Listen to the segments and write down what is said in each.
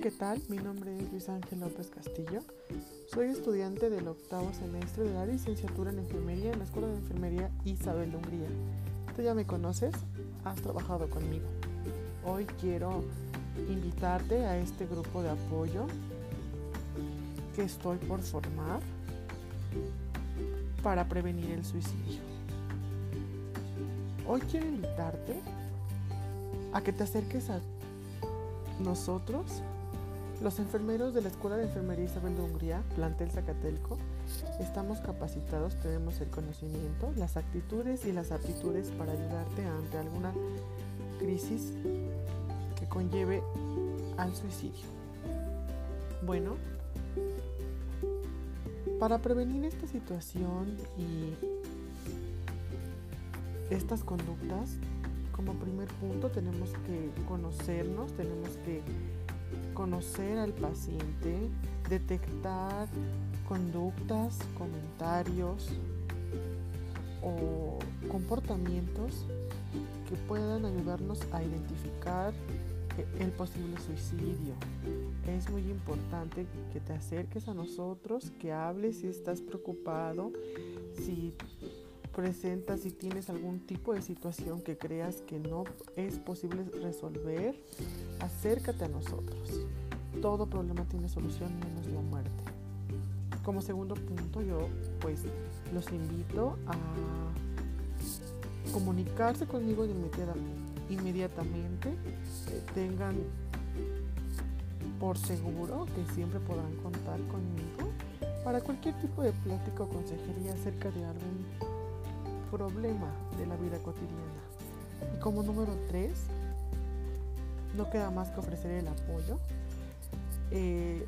¿qué tal? Mi nombre es Luis Ángel López Castillo. Soy estudiante del octavo semestre de la licenciatura en enfermería en la Escuela de Enfermería Isabel de Hungría. Tú ya me conoces, has trabajado conmigo. Hoy quiero invitarte a este grupo de apoyo que estoy por formar para prevenir el suicidio. Hoy quiero invitarte a que te acerques a nosotros, los enfermeros de la Escuela de Enfermería Isabel de Hungría, plantel Zacatelco, estamos capacitados, tenemos el conocimiento, las actitudes y las aptitudes para ayudarte ante alguna crisis que conlleve al suicidio. Bueno, para prevenir esta situación y estas conductas, como primer punto tenemos que conocernos, tenemos que conocer al paciente, detectar conductas, comentarios o comportamientos que puedan ayudarnos a identificar el posible suicidio. Es muy importante que te acerques a nosotros, que hables si estás preocupado, si presenta si tienes algún tipo de situación que creas que no es posible resolver, acércate a nosotros. Todo problema tiene solución menos la muerte. Como segundo punto, yo pues los invito a comunicarse conmigo inmediatamente, tengan por seguro que siempre podrán contar conmigo para cualquier tipo de plática o consejería acerca de algún problema de la vida cotidiana. Y como número tres, no queda más que ofrecer el apoyo. Eh,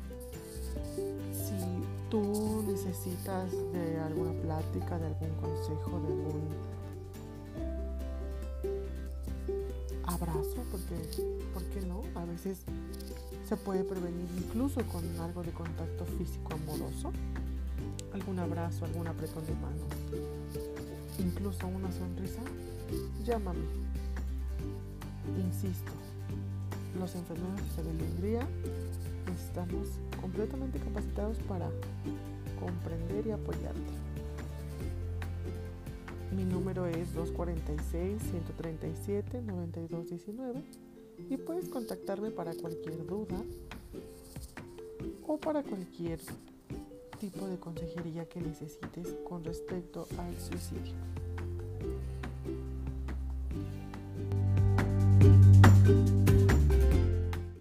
si tú necesitas de alguna plática, de algún consejo, de algún abrazo, porque, ¿por no? A veces se puede prevenir incluso con algo de contacto físico amoroso, algún abrazo, algún apretón de manos incluso una sonrisa, llámame. Insisto, los enfermeros de Hungría estamos completamente capacitados para comprender y apoyarte. Mi número es 246-137-9219 y puedes contactarme para cualquier duda o para cualquier tipo de consejería que necesites con respecto al suicidio.